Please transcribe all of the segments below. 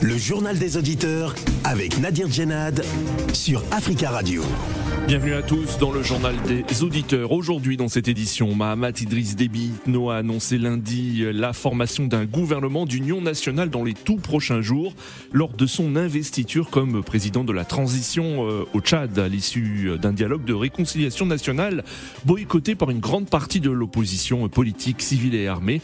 Le journal des auditeurs avec Nadir Djenad sur Africa Radio. Bienvenue à tous dans le journal des auditeurs. Aujourd'hui dans cette édition, Mahamat Idriss Déby a annoncé lundi la formation d'un gouvernement d'union nationale dans les tout prochains jours lors de son investiture comme président de la transition euh, au Tchad à l'issue d'un dialogue de réconciliation nationale boycotté par une grande partie de l'opposition politique, civile et armée.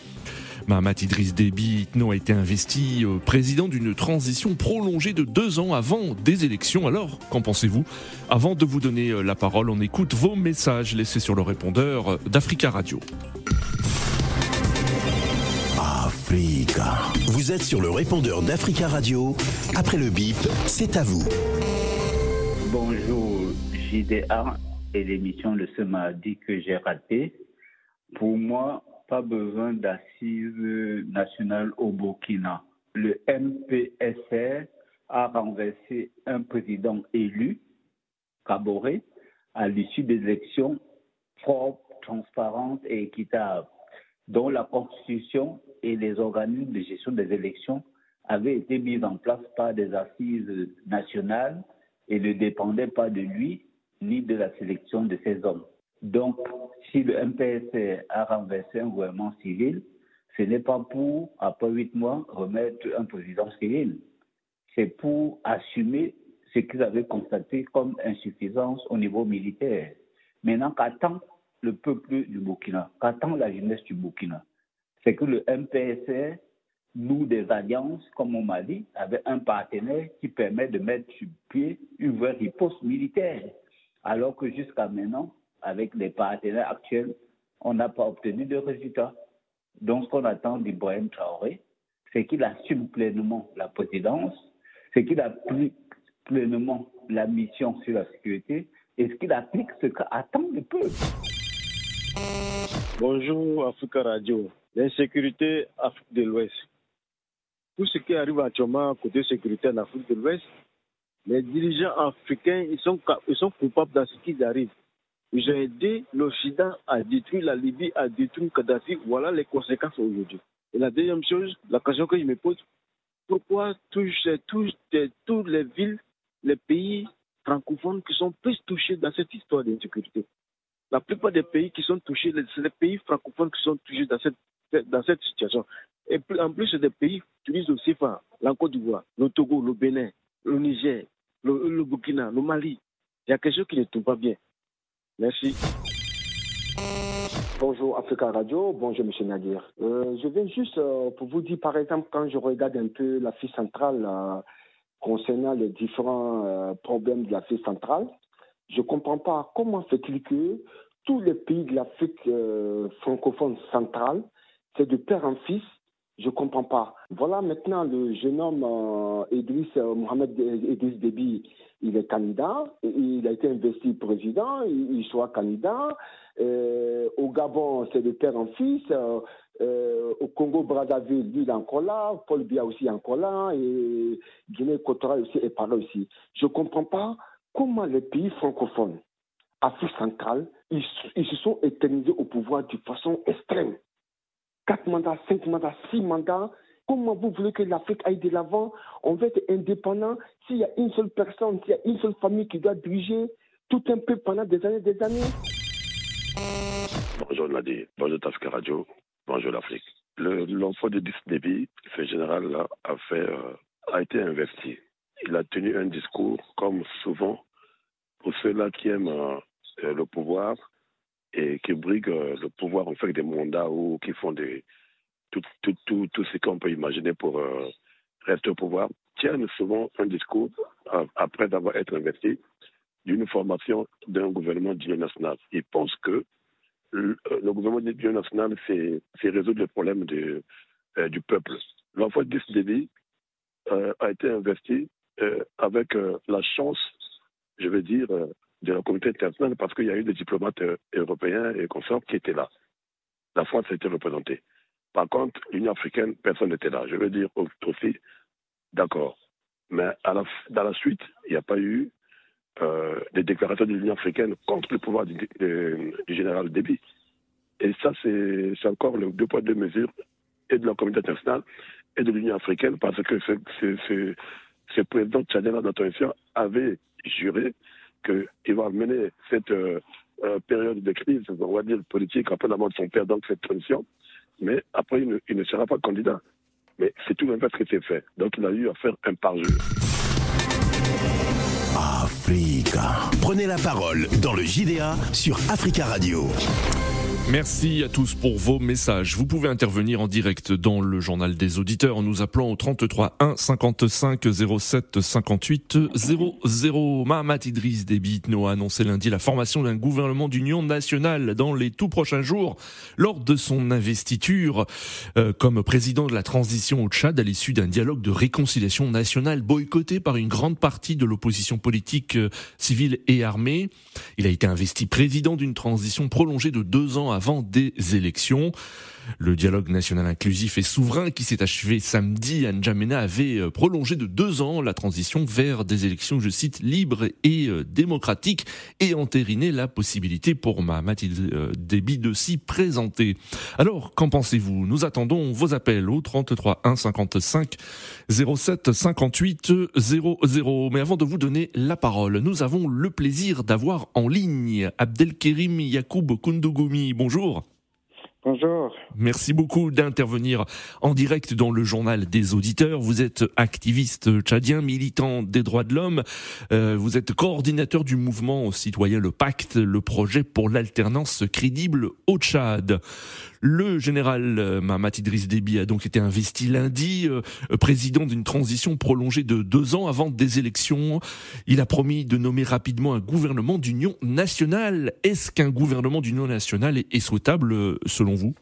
Mahamat Idriss Déby a été investi président d'une transition prolongée de deux ans avant des élections. Alors, qu'en pensez-vous? Avant de vous donner euh, la parole, on écoute vos messages laissés sur le répondeur euh, d'Africa Radio. Africa. Vous êtes sur le répondeur d'Africa Radio. Après le bip, c'est à vous. Bonjour JDA et l'émission de ce mardi que j'ai raté. Pour moi, pas besoin d'assises nationales au Burkina. Le MPSR a renversé un président élu, Kaboré, à l'issue des élections propres, transparentes et équitables, dont la Constitution et les organismes de gestion des élections avaient été mis en place par des assises nationales et ne dépendaient pas de lui ni de la sélection de ses hommes. Donc, si le MPS a renversé un gouvernement civil, ce n'est pas pour, après huit mois, remettre un président civil. C'est pour assumer ce qu'ils avaient constaté comme insuffisance au niveau militaire. Maintenant, qu'attend le peuple du Burkina, qu'attend la jeunesse du Burkina? C'est que le MPSR nous des alliances, comme on m'a dit, avec un partenaire qui permet de mettre sur pied une vraie riposte militaire. Alors que jusqu'à maintenant, avec les partenaires actuels, on n'a pas obtenu de résultats. Donc, ce qu'on attend d'Ibrahim Traoré, c'est qu'il assume pleinement la présidence, c'est qu'il applique pleinement la mission sur la sécurité et qu'il applique ce qu'attend le peuple. Bonjour Africa Radio. L'insécurité Afrique de l'Ouest. Tout ce qui arrive actuellement côté sécurité en Afrique de l'Ouest, les dirigeants africains, ils sont, ils sont coupables de ce qui arrive. Ont aidé l'Occident à détruire la Libye, à détruire Kadhafi. Voilà les conséquences aujourd'hui. Et la deuxième chose, la question que je me pose, pourquoi toutes les villes, les pays francophones qui sont plus touchés dans cette histoire d'insécurité? La plupart des pays qui sont touchés, c'est les pays francophones qui sont touchés dans cette, dans cette situation. Et en plus, c'est des pays utilisent aussi la Côte d'Ivoire, le Togo, le Bénin, le Niger, le, le Burkina, le Mali. Il y a quelque chose qui ne tourne pas bien. Merci. Bonjour Africa Radio, bonjour Monsieur Nadir. Euh, je viens juste euh, pour vous dire, par exemple, quand je regarde un peu l'Afrique centrale euh, concernant les différents problèmes de l'Afrique centrale, je ne comprends pas comment fait-il que tous les pays de l'Afrique francophone centrale, c'est de père en fils, je ne comprends pas. Voilà maintenant le jeune homme Idriss Mohamed Idriss Déby, il est candidat, il a été investi président, il, soit candidat. Euh, au Gabon, c'est de père en fils. Euh, au Congo-Brazzaville, lui, il est encore là. Paul Biya aussi est encore là. Et Guinée-Équatoriale aussi est par là aussi. Je ne comprends pas comment les pays francophones, Afrique centrale, ils, ils se sont éternisés au pouvoir de façon extrême. Quatre mandats, cinq mandats, six mandats, Comment vous voulez que l'Afrique aille de l'avant? On veut être indépendant. S'il y a une seule personne, s'il y a une seule famille qui doit diriger tout un peu pendant des années des années. Bonjour Nadi, bonjour Tafka Radio, bonjour l'Afrique. L'enfant de Déby, ce général-là, a, fait, euh, a été investi. Il a tenu un discours, comme souvent, pour ceux-là qui aiment euh, le pouvoir et qui briguent euh, le pouvoir en fait des mandats ou qui font tout, ce qu'on peut imaginer pour euh, rester au pouvoir, tiennent souvent un discours euh, après avoir été investi d'une formation d'un gouvernement d'union nationale. Ils pensent que le, euh, gouvernement d'union nationale, c'est résoudre les problèmes de, du peuple. L'enfant Déby a été investi avec la chance, je veux dire, de la communauté internationale parce qu'il y a eu des diplomates européens et consorts qui étaient là. La France a été représentée. Par contre, l'Union africaine, personne n'était là. Je veux dire aussi, d'accord. Mais dans la suite, il n'y a pas eu euh, des déclarations de l'Union africaine contre le pouvoir du, général Déby. Et ça, c'est encore le deux poids, deux mesures et de la communauté internationale et de l'Union africaine parce que ce, président tchadien d'intervention avait juré qu'il va mener cette euh, euh, période de crise, on va dire politique, après la mort de son père, donc cette transition. Mais après, il ne, sera pas candidat. Mais c'est tout l'inverse qui s'est fait. Donc il a eu à faire un parjure. Africa. Prenez la parole dans le JDA sur Africa Radio. Merci à tous pour vos messages. Vous pouvez intervenir en direct dans le journal des auditeurs en nous appelant au 33 1 55 07 58 00. Mahamat Idriss Déby a annoncé lundi la formation d'un gouvernement d'union nationale dans les tout prochains jours lors de son investiture euh, comme président de la transition au Tchad à l'issue d'un dialogue de réconciliation nationale boycotté par une grande partie de l'opposition politique euh, civile et armée. Il a été investi président d'une transition prolongée de deux ans avant des élections. Le dialogue national inclusif et souverain qui s'est achevé samedi à N'Djamena avait euh, prolongé de deux ans la transition vers des élections, je cite, libres et euh, démocratiques et entériné la possibilité pour Mahamat euh, Déby de s'y présenter. Alors, qu'en pensez-vous? Nous attendons vos appels au 33 1 55 07 58 00. Mais avant de vous donner la parole, nous avons le plaisir d'avoir en ligne Abdelkerim Yacoub Kundugumi. Bonjour. Bonjour. Merci beaucoup d'intervenir en direct dans le journal des auditeurs. Vous êtes activiste tchadien, militant des droits de l'homme. Euh, vous êtes coordinateur du mouvement citoyen Le Pacte, le projet pour l'alternance crédible au Tchad. Le général euh, Mahamat Idriss Déby a donc été investi lundi euh, président d'une transition prolongée de deux ans avant des élections. Il a promis de nommer rapidement un gouvernement d'union nationale. Est-ce qu'un gouvernement d'union nationale est, souhaitable euh, selon vous?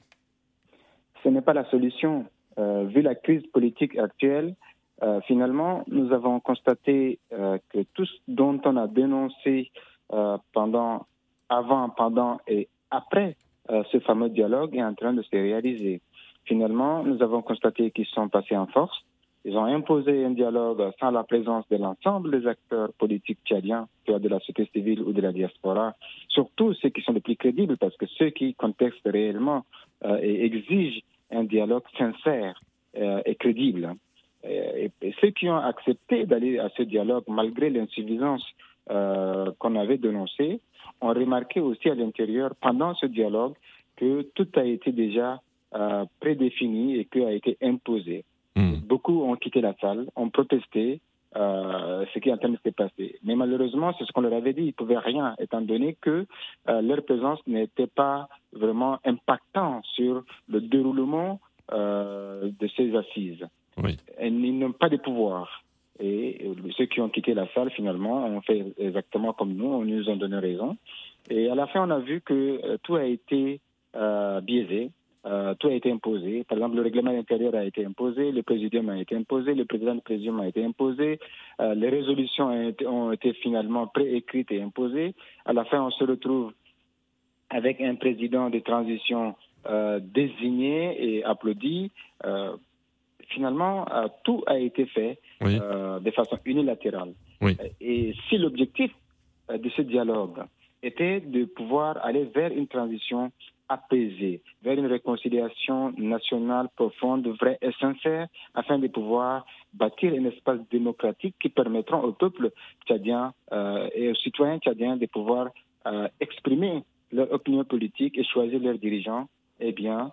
Ce n'est pas la solution. vu la crise politique actuelle, finalement, nous avons constaté que tout ce dont on a dénoncé pendant, avant, pendant et après euh, ce fameux dialogue est en train de se réaliser. Finalement, nous avons constaté qu'ils sont passés en force. Ils ont imposé un dialogue sans la présence de l'ensemble des acteurs politiques tchadiens, soit de la société civile ou de la diaspora, surtout ceux qui sont les plus crédibles, parce que ceux qui contestent réellement euh, et exigent un dialogue sincère euh, et crédible. Et, ceux qui ont accepté d'aller à ce dialogue malgré l'insuffisance qu'on avait dénoncée, ont remarqué aussi à l'intérieur, pendant ce dialogue, que tout a été déjà euh, prédéfini et que a été imposé. Hmm. Beaucoup ont quitté la salle, ont protesté, euh, ce qui est en train de se passer. Mais malheureusement, c'est ce qu'on leur avait dit, ils ne pouvaient rien, étant donné que euh, leur présence n'était pas vraiment impactant sur le déroulement de ces assises. Oui. ils n'ont pas de pouvoir. Et ceux qui ont quitté la salle, finalement, ont fait exactement comme nous, on nous ont donné raison. Et à la fin, on a vu que tout a été euh, biaisé, euh, tout a été imposé. Par exemple, le règlement intérieur a été imposé, le présidium a été imposé, le président du présidium a été imposé, les résolutions ont été, ont été finalement préécrites et imposées. À la fin, on se retrouve avec un président de transition désigné et applaudi finalement, euh, tout a été fait euh, de façon unilatérale. Et si l'objectif euh, de ce dialogue était de pouvoir aller vers une transition apaisée, vers une réconciliation nationale profonde, vraie et sincère, afin de pouvoir bâtir un espace démocratique qui permettra au peuple tchadien et aux citoyens tchadiens de pouvoir exprimer leur opinion politique et choisir leurs dirigeants, eh bien,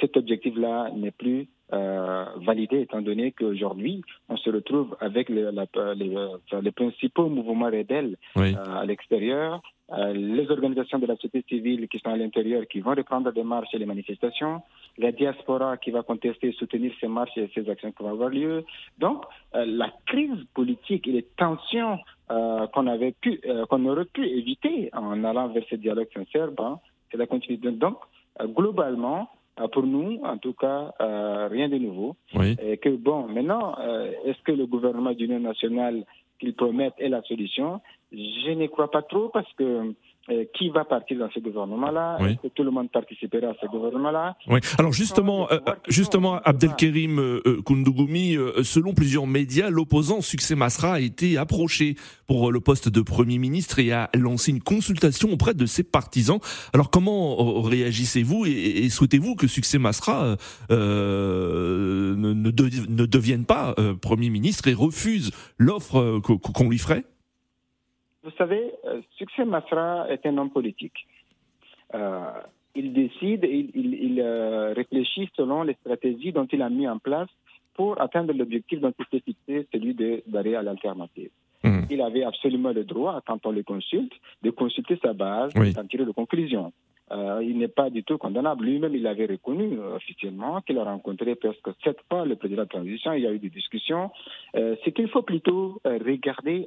cet objectif-là n'est plus euh, validé, étant donné qu'aujourd'hui, on se retrouve avec les, les, principaux mouvements rebelles euh, à l'extérieur, euh, les organisations de la société civile qui sont à l'intérieur, qui vont reprendre des marches et les manifestations, la diaspora qui va contester et soutenir ces marches et ces actions qui vont avoir lieu. Donc, la crise politique et les tensions qu'on avait pu, qu'on aurait pu éviter en allant vers ce dialogue sincère, ben, c'est la continuité. Donc, globalement, euh, pour nous, en tout cas, euh, rien de nouveau. Et que bon, maintenant, euh, est-ce que le gouvernement d'union nationale qu'il promette est la solution? Je n'y crois pas trop parce que euh, qui va partir dans ce gouvernement-là? Est-ce que tout le monde participera à ce gouvernement-là? Oui. Alors justement, euh, justement, Abdelkerim euh, Koundougoumi, selon plusieurs médias, l'opposant Succès Masra a été approché pour le poste de Premier ministre et a lancé une consultation auprès de ses partisans. Alors comment réagissez-vous et, souhaitez-vous que Succès Masra ne, ne, devienne pas Premier ministre et refuse l'offre qu'on lui ferait? Vous savez, euh, Succès Masra est un homme politique. Euh, il décide, il, il, euh, réfléchit selon les stratégies dont il a mis en place pour atteindre l'objectif dont il s'est fixé, celui d'aller à l'alternative. Hmm. Il avait absolument le droit, quand on le consulte, de consulter sa base et d'en tirer de conclusions. il n'est pas du tout condamnable. Lui-même, il avait reconnu officiellement qu'il a rencontré presque sept fois le président de transition. Il y a eu des discussions. C'est qu'il faut plutôt regarder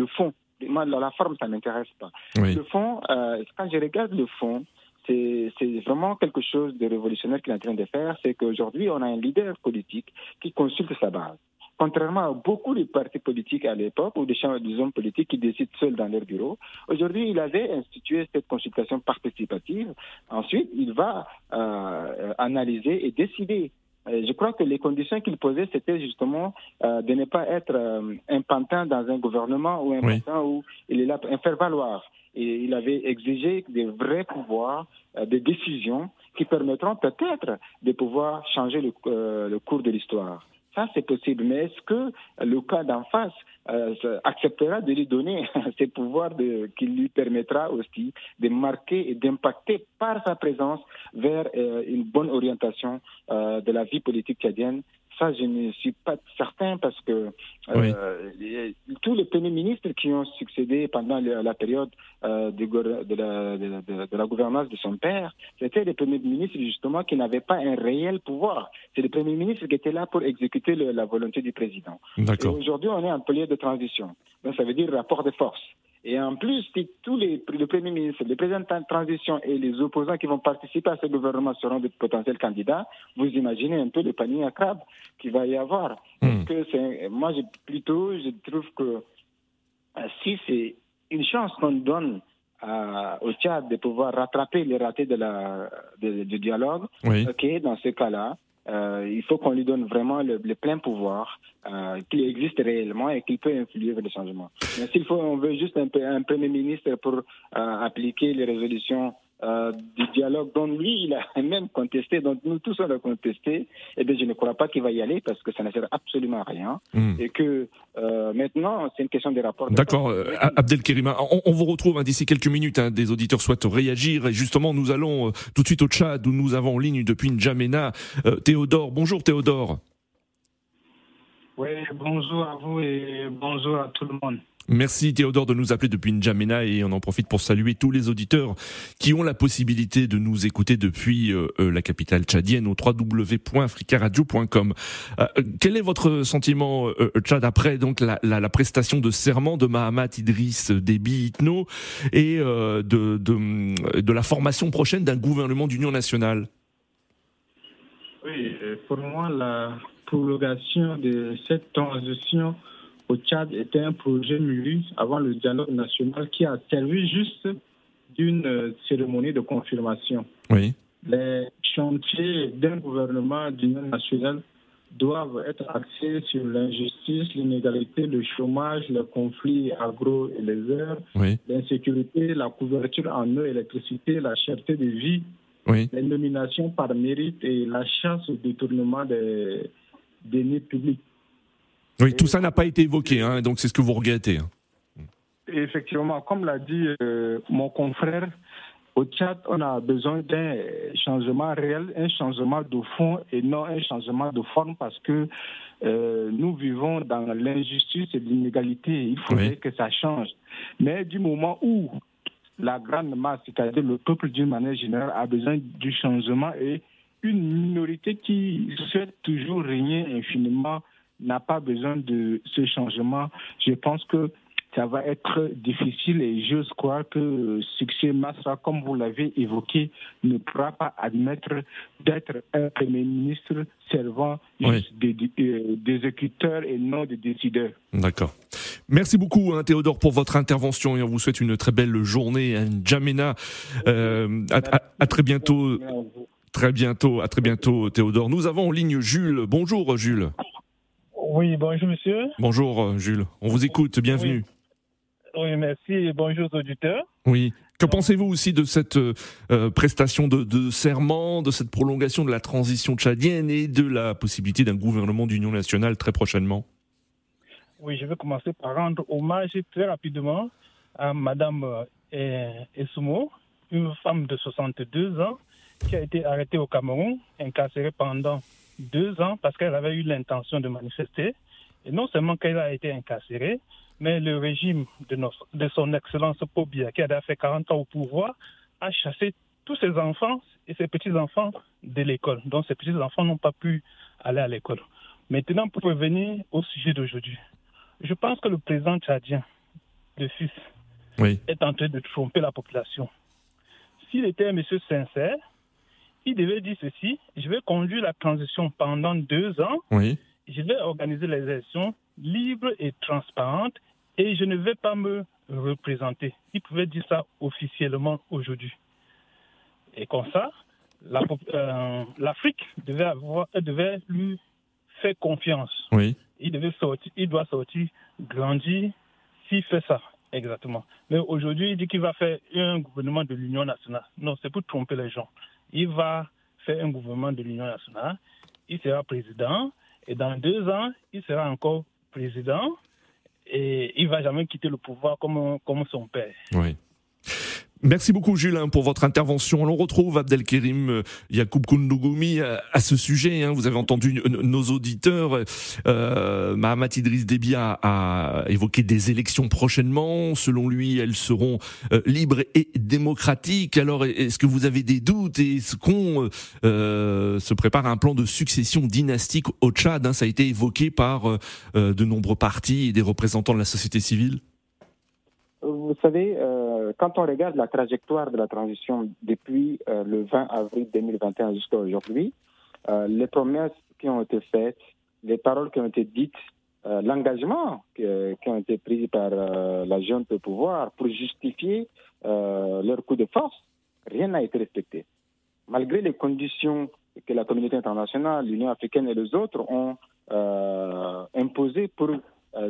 le fond moi, la forme, ça ne m'intéresse pas. Le fond, euh, quand je regarde le fond, c'est vraiment quelque chose de révolutionnaire qu'il est en train de faire, c'est qu'aujourd'hui, on a un leader politique qui consulte sa base. Contrairement à beaucoup de partis politiques à l'époque ou des, des hommes politiques qui décident seuls dans leur bureau, aujourd'hui, il avait institué cette consultation participative. Ensuite, il va euh, analyser et décider euh, je crois que les conditions qu'il posait, c'était justement euh, de ne pas être euh, un pantin dans un gouvernement ou un pantin où il est là pour faire valoir. Et il avait exigé des vrais pouvoirs de décision qui permettront peut-être de pouvoir changer le cours de l'histoire. Ça, c'est possible. Mais est-ce que le cas d'en face euh, acceptera de lui donner ces pouvoirs de, qui lui permettra aussi de marquer et d'impacter par sa présence vers euh, une bonne orientation euh, de la vie politique tchadienne ça, je ne suis pas certain parce que euh, tous les premiers ministres qui ont succédé pendant la période euh, de, de, la, de, la, gouvernance de son père, c'était les premiers ministres justement qui n'avaient pas un réel pouvoir. C'est les premiers ministres qui étaient là pour exécuter la volonté du président. Aujourd'hui, on est en période de transition. Donc, ça veut dire rapport de force. Et en plus, si tous les, le Premier ministre, les présidents de transition et les opposants qui vont participer à ce gouvernement seront de potentiels candidats, vous imaginez un peu le panier à crabe qu'il va y avoir. Hmm. que moi, plutôt, je trouve que euh, si c'est une chance qu'on donne au Tchad de pouvoir rattraper les ratés de la, du dialogue, ok, dans ce cas-là, euh, il faut qu'on lui donne vraiment le, plein pouvoir, euh, qu'il existe réellement et qu'il peut influer vers les changements. Mais s'il faut, on veut juste un, un premier ministre pour euh, appliquer les résolutions euh, du dialogue dont lui, il a même contesté, dont nous tous on a contesté, eh bien, je ne crois pas qu'il va y aller parce que ça ne sert absolument à rien. Hmm. Et que euh, maintenant, c'est une question des rapports. D'accord, euh, on, on, vous retrouve hein, d'ici quelques minutes. Hein, des auditeurs souhaitent réagir. Et justement, nous allons tout de suite au Tchad où nous avons en ligne depuis N'Djamena Théodore. Bonjour Théodore. Oui, bonjour à vous et bonjour à tout le monde. Merci Théodore de nous appeler depuis N'Djamena et on en profite pour saluer tous les auditeurs qui ont la possibilité de nous écouter depuis euh, euh, la capitale tchadienne au www.africaradio.com. Euh, quel est votre sentiment Tchad après donc la, la, prestation de serment de Mahamat Idriss Déby Itno et de, de, de la formation prochaine d'un gouvernement d'union nationale? Oui, pour moi la prolongation de cette transition au Tchad était un projet mûri avant le dialogue national qui a servi juste d'une euh, cérémonie de confirmation. Oui. Les chantiers d'un gouvernement d'union nationale doivent être axés sur l'injustice, l'inégalité, le chômage, le conflit agro et les heures, l'insécurité, la couverture en eau et électricité, la cherté de vie, les nominations par mérite et la chasse au détournement des deniers publics. Oui, tout ça n'a pas été évoqué, hein, donc c'est ce que vous regrettez. Hein. Effectivement, comme l'a dit euh, mon confrère, au Tchad, on a besoin d'un changement réel, un changement de fond et non un changement de forme parce que euh, nous vivons dans l'injustice et l'inégalité. Il faudrait que ça change. Mais du moment où la grande masse, c'est-à-dire le peuple d'une manière générale, a besoin du changement et une minorité qui souhaite toujours régner infiniment n'a pas besoin de ce changement, je pense que ça va être difficile et j'ose croire que Succès Massa, comme vous l'avez évoqué, ne pourra pas admettre d'être un Premier ministre servant des, euh, exécuteurs et non des décideurs. D'accord. Merci beaucoup hein, Théodore pour votre intervention et on vous souhaite une très belle journée à N'Djamena. Euh, à, très bientôt. Très bientôt, à très bientôt Théodore. Nous avons en ligne Jules. Bonjour Jules. Oui, bonjour monsieur. Bonjour Jules. On vous écoute, bienvenue. Oui, merci et bonjour auditeurs. Oui. Que pensez-vous aussi de cette euh, prestation de, de, serment, de cette prolongation de la transition tchadienne et de la possibilité d'un gouvernement d'union nationale très prochainement? Oui, je vais commencer par rendre hommage très rapidement à Madame euh, Essoumo, une femme de 62 ans qui a été arrêtée au Cameroun, incarcérée pendant deux ans parce qu'elle avait eu l'intention de manifester. Et non seulement qu'elle a été incarcérée, mais le régime de, de son Excellence Pobia, qui a fait 40 ans au pouvoir, a chassé tous ses enfants et ses petits-enfants de l'école. Donc ces petits-enfants n'ont pas pu aller à l'école. Maintenant, pour revenir au sujet d'aujourd'hui, je pense que le président tchadien, le fils, est en train de tromper la population. S'il était un monsieur sincère, il devait dire ceci, je vais conduire la transition pendant deux ans, je vais organiser les élections libres et transparentes et je ne vais pas me représenter. Il pouvait dire ça officiellement aujourd'hui. Et comme ça, euh, l'Afrique devait, avoir, devait lui faire confiance. Oui. Il, devait sortir, il doit sortir, grandir, s'il fait ça. Exactement. Mais aujourd'hui, il dit qu'il va faire un gouvernement de l'Union nationale. Non, c'est pour tromper les gens. Il va faire un gouvernement de l'Union nationale. Il sera président. Et dans deux ans, il sera encore président et il va jamais quitter le pouvoir comme, comme son père. Oui. Merci beaucoup Julien pour votre intervention. On retrouve Abdelkerim euh, Yacoub Koundougoumi euh, à, ce sujet. Hein. Vous avez entendu nos auditeurs. Euh, Mahamat Idriss Déby a, évoqué des élections prochainement. Selon lui, elles seront euh, libres et démocratiques. Alors, est-ce que vous avez des doutes Est-ce qu'on se prépare à un plan de succession dynastique au Tchad hein? Ça a été évoqué par de nombreux partis et des représentants de la société civile. Vous savez, euh, quand on regarde la trajectoire de la transition depuis euh, le 20 avril 2021 jusqu'à aujourd'hui, euh, les promesses qui ont été faites, les paroles qui ont été dites, l'engagement qui, qui, ont été pris par la jeune de pouvoir pour justifier leur coup de force, rien n'a été respecté. Malgré les conditions que la communauté internationale, l'Union africaine et les autres ont imposées pour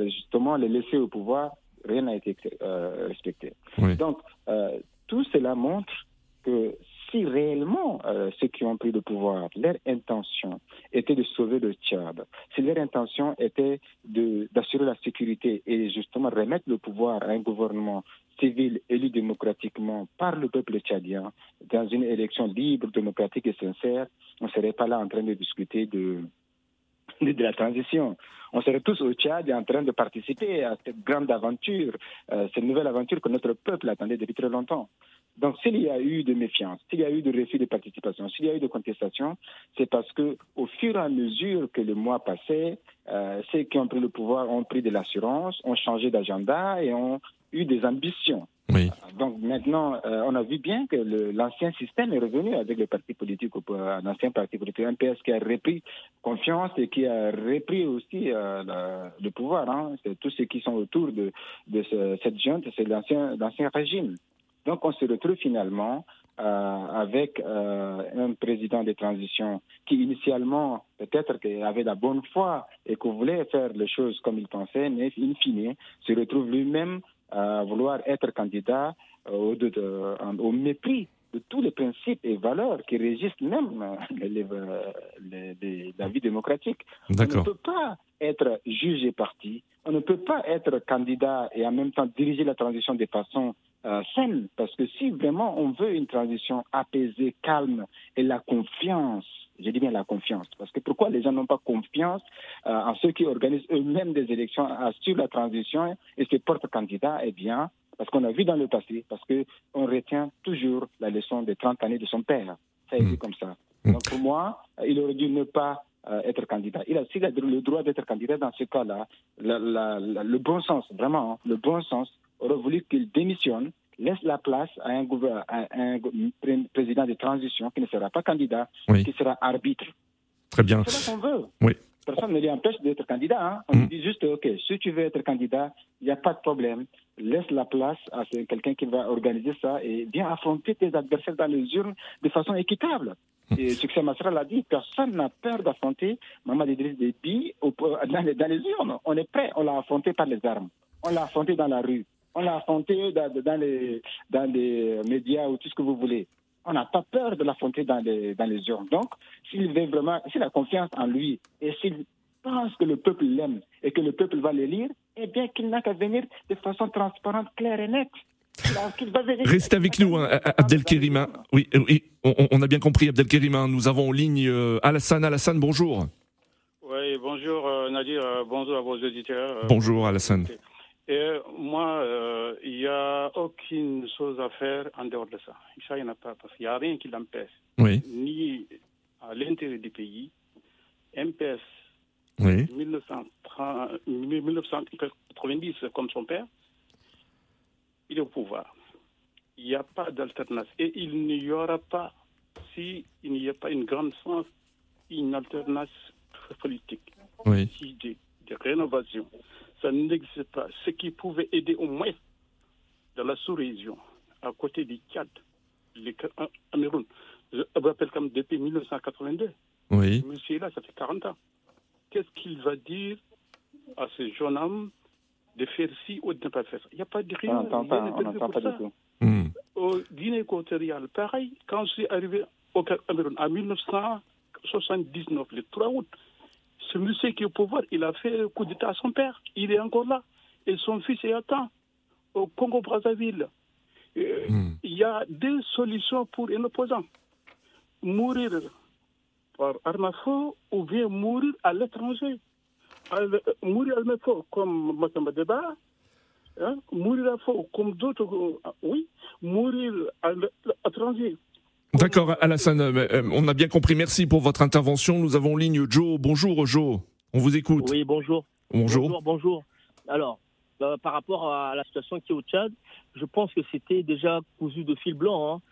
justement les laisser au pouvoir, rien n'a été euh, respecté. Donc, euh, tout cela montre que si réellement euh, ceux qui ont pris le pouvoir, leur intention était de sauver le Tchad, si leur intention était d'assurer la sécurité et justement remettre le pouvoir à un gouvernement civil élu démocratiquement par le peuple tchadien dans une élection libre, démocratique et sincère, on ne serait pas là en train de discuter de, de la transition. On serait tous au Tchad en train de participer à cette grande aventure, euh, cette nouvelle aventure que notre peuple attendait depuis très longtemps. Donc, s'il y a eu de méfiance, s'il y a eu de refus de participation, s'il y a eu de contestation, c'est parce que, au fur et à mesure que le mois passait, euh, ceux qui ont pris le pouvoir ont pris de l'assurance, ont changé d'agenda et ont eu des ambitions. Donc maintenant, euh, on a vu bien que l'ancien système est revenu avec le parti politique, un ancien parti politique, un PS qui a repris confiance et qui a repris aussi euh, le pouvoir. Hein. C'est tous ceux qui sont autour de, de cette junte, c'est l'ancien régime. Donc on se retrouve finalement euh, avec un président de transition qui initialement peut-être avait la bonne foi et qui voulait faire les choses comme il pensait, mais in fine se retrouve lui-même à vouloir être candidat euh, au, au, mépris de tous les principes et valeurs qui régissent même euh, la vie démocratique. On ne peut pas être juge et parti, on ne peut pas être candidat et en même temps diriger la transition de façon euh, saine, parce que si vraiment on veut une transition apaisée, calme et la confiance, je dis bien la confiance, parce que pourquoi les gens n'ont pas confiance euh, en ceux qui organisent eux-mêmes des élections sur la transition et se portent candidats? Eh bien, parce qu'on a vu dans le passé, parce qu'on retient toujours la leçon des 30 années de son père. Ça a été hmm. comme ça. Hmm. Donc pour moi, il aurait dû ne pas euh, être candidat. Il a, s'il a le droit d'être candidat dans ce cas-là, le bon sens, vraiment, hein, le bon sens aurait voulu qu'il démissionne, laisse la place à un, un, président de transition qui ne sera pas candidat, qui sera arbitre. Très bien. C'est ce qu'on veut. Oui. personne ne lui empêche d'être candidat. Hein. On Mm. lui dit juste, OK, si tu veux être candidat, il n'y a pas de problème. Laisse la place à quelqu'un qui va organiser ça et viens affronter tes adversaires dans les urnes de façon équitable. Et Succès Masra l'a dit, personne n'a peur d'affronter Mamad Idriss Déby au- dans les, dans les urnes. On est prêt, on l'a affronté par les armes. On l'a affronté dans la rue. On l'a affronté dans, dans les, dans les médias ou tout ce que vous voulez. On n'a pas peur de l'affronter dans les, dans les urnes. Donc, s'il veut vraiment, s'il a confiance en lui et s'il pense que le peuple l'aime et que le peuple va l'élire, eh bien qu'il n'a qu'à venir de façon transparente, claire et nette. Restez avec nous, hein. Oui, oui, on, on a bien compris, Abdelkérim. hein. Nous avons en ligne euh, Alassane. Alassane, bonjour. Oui, bonjour euh, Nadir, euh, bonjour à vos auditeurs. euh, Bonjour, Alassane. Et euh, moi, euh, il n'y a aucune chose à faire en dehors de ça. Ça, il n'y en a pas, parce qu'il n'y a rien qui l'empêche. Oui. Ni à l'intérieur du pays. MPS, Oui. 1930 1990, comme son père, il est au pouvoir. Il n'y a pas d'alternative. Et il n'y aura pas, s'il n'y a pas une grande sens, une alternative politique. Oui. Si des, des rénovations, ça n'existe pas. Ce qui pouvait aider au moins dans la sous-région, à côté du Tchad, le Ca- Cameroun. Je me rappelle comme depuis 1982. Oui. Monsieur là, ça fait 40 ans. Qu'est-ce qu'il va dire à ce jeune homme de faire ci ou de ne pas faire ça? Il n'y a pas de On rien. on n'entend pas du tout. Hmm. Au Guinée équatoriale, pareil, quand je suis arrivé au Cameroun en 1979, le 3 août, ce monsieur qui est au pouvoir, il a fait le coup d'État à son père. Il est encore là. Et son fils est atteint au Congo-Brazzaville. Euh, Hmm. Il y a deux solutions pour un opposant. Mourir par arme à feu ou bien mourir à l'étranger. Al- Mourir à l'arme à feu comme Makamba Deba, hein, mourir à feu comme d'autres, euh, oui, mourir à l'étranger. D'accord, Alassane. euh, on a bien compris. Merci pour votre intervention. Nous avons en ligne Joe. Bonjour, Joe. On vous écoute. Oui, bonjour. Bonjour. Bonjour, bonjour. Alors, euh, par rapport à la situation qui est au Tchad, je pense que c'était déjà cousu de fil blanc. hein.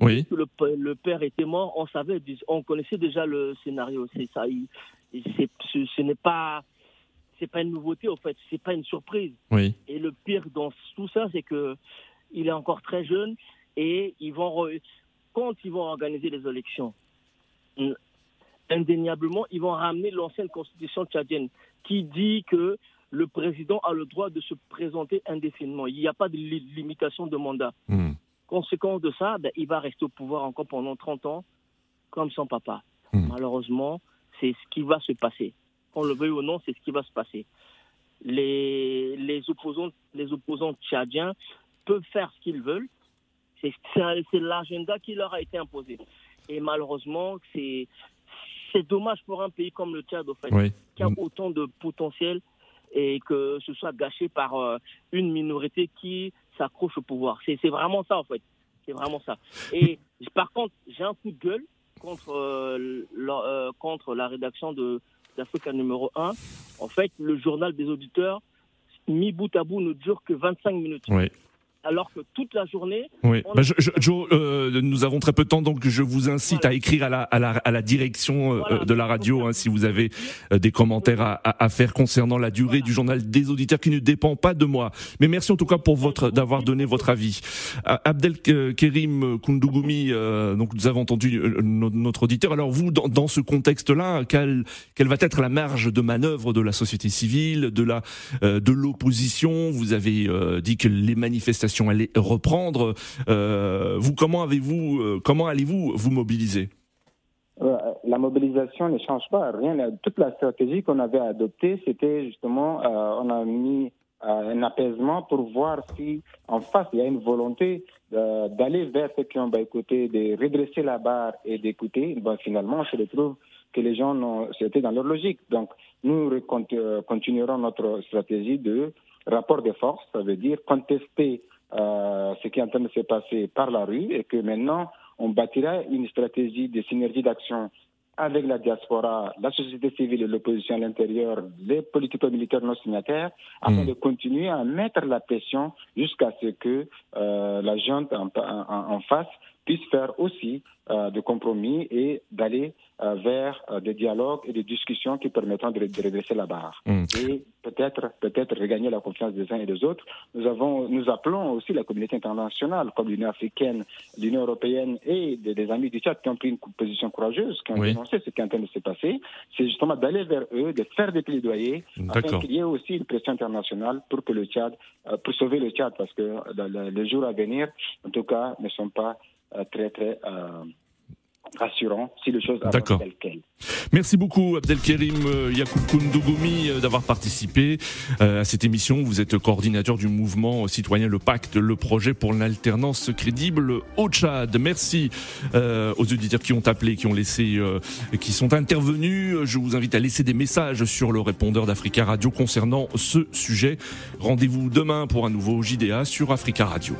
Oui. Le, père était mort, on savait, on connaissait déjà le scénario. C'est ça. il- ce, ce n'est pas, c'est pas une nouveauté en fait. C'est pas une surprise. Oui. Et le pire dans tout ça, c'est que il est encore très jeune et ils vont quand ils vont organiser les élections, indéniablement, ils vont ramener l'ancienne constitution tchadienne qui dit que le président a le droit de se présenter indéfiniment. Il n'y a pas de li- limitation de mandat. Hmm. Conséquence de ça, ben, il va rester au pouvoir encore pendant 30 ans, comme son papa. Hmm. Malheureusement, c'est ce qui va se passer. Qu'on le veuille ou non, c'est ce qui va se passer. Les, les, opposants, les opposants tchadiens peuvent faire ce qu'ils veulent. C'est l'agenda qui leur a été imposé. Et malheureusement, c'est dommage pour un pays comme le Tchad, au fait, Oui. qui a autant de potentiel et que ce soit gâché par euh, une minorité qui s'accroche au pouvoir. C'est c'est vraiment ça, en fait. C'est vraiment ça. Et par contre, j'ai un coup de gueule contre, euh, la, euh, contre la rédaction de d'Africa numéro 1. En fait, le journal des auditeurs, mis bout à bout, ne dure que 25 minutes. Oui. Alors que toute la journée, Oui. Bah, a- je- je- Joe, euh, nous avons très peu de temps, donc je vous incite à écrire à la, à la, à la direction euh, Voilà. de la radio hein, si vous avez euh, des commentaires à, à- à faire concernant la durée du journal des auditeurs qui ne dépend pas de moi. Mais merci en tout cas pour votre d'avoir donné votre avis. Euh, Abdelkerim Koundougoumi, euh, donc nous avons entendu no- notre auditeur. Alors vous, dans, dans ce contexte-là, quelle, quelle va être la marge de manœuvre de la société civile, de la euh, de l'opposition? Vous avez euh, dit que les manifestations allaient reprendre. Euh, vous, comment avez-vous, euh, comment allez-vous vous mobiliser? Euh, la mobilisation ne change pas, rien. Toute la stratégie qu'on avait adoptée, c'était justement, on a mis un apaisement pour voir si en face il y a une volonté d'aller vers ceux qui ont écouté, de redresser la barre et d'écouter. Bon, finalement, on se retrouve que les gens n'ont- c'était dans leur logique. Donc, nous continuerons notre stratégie de rapport de force, ça veut dire contester euh, ce qui est en train de se passer par la rue et que maintenant on bâtira une stratégie de synergie d'action avec la diaspora, la société civile et l'opposition à l'intérieur, les politico-militaires non signataires, afin Mm. de continuer à mettre la pression jusqu'à ce que euh, la junte en, en- en face puisse faire aussi des compromis et d'aller vers des dialogues et des discussions qui permettront de, redresser la barre. Mm. Et peut-être peut-être regagner la confiance des uns et des autres. Nous, avons, nous appelons aussi la communauté internationale, comme l'Union africaine, l'Union européenne et des, amis du Tchad qui ont pris une position courageuse, qui ont dénoncé ce qui est en train de se passer. C'est justement d'aller vers eux, de faire des plaidoyers, afin qu'il y ait aussi une pression internationale pour que le Tchad, euh, pour sauver le Tchad, parce que les jours à venir, en tout cas, ne sont pas euh, très, très euh, rassurant si les choses avancent telles quelles. Merci beaucoup Abdelkerim euh, Yacoub euh, d'avoir participé euh, à cette émission. Vous êtes coordinateur du mouvement citoyen Le Pacte, le projet pour l'alternance crédible au Tchad. Merci aux auditeurs qui ont appelé, qui ont laissé, qui sont intervenus. Je vous invite à laisser des messages sur le répondeur d'Africa Radio concernant ce sujet. Rendez-vous demain pour un nouveau JDA sur Africa Radio.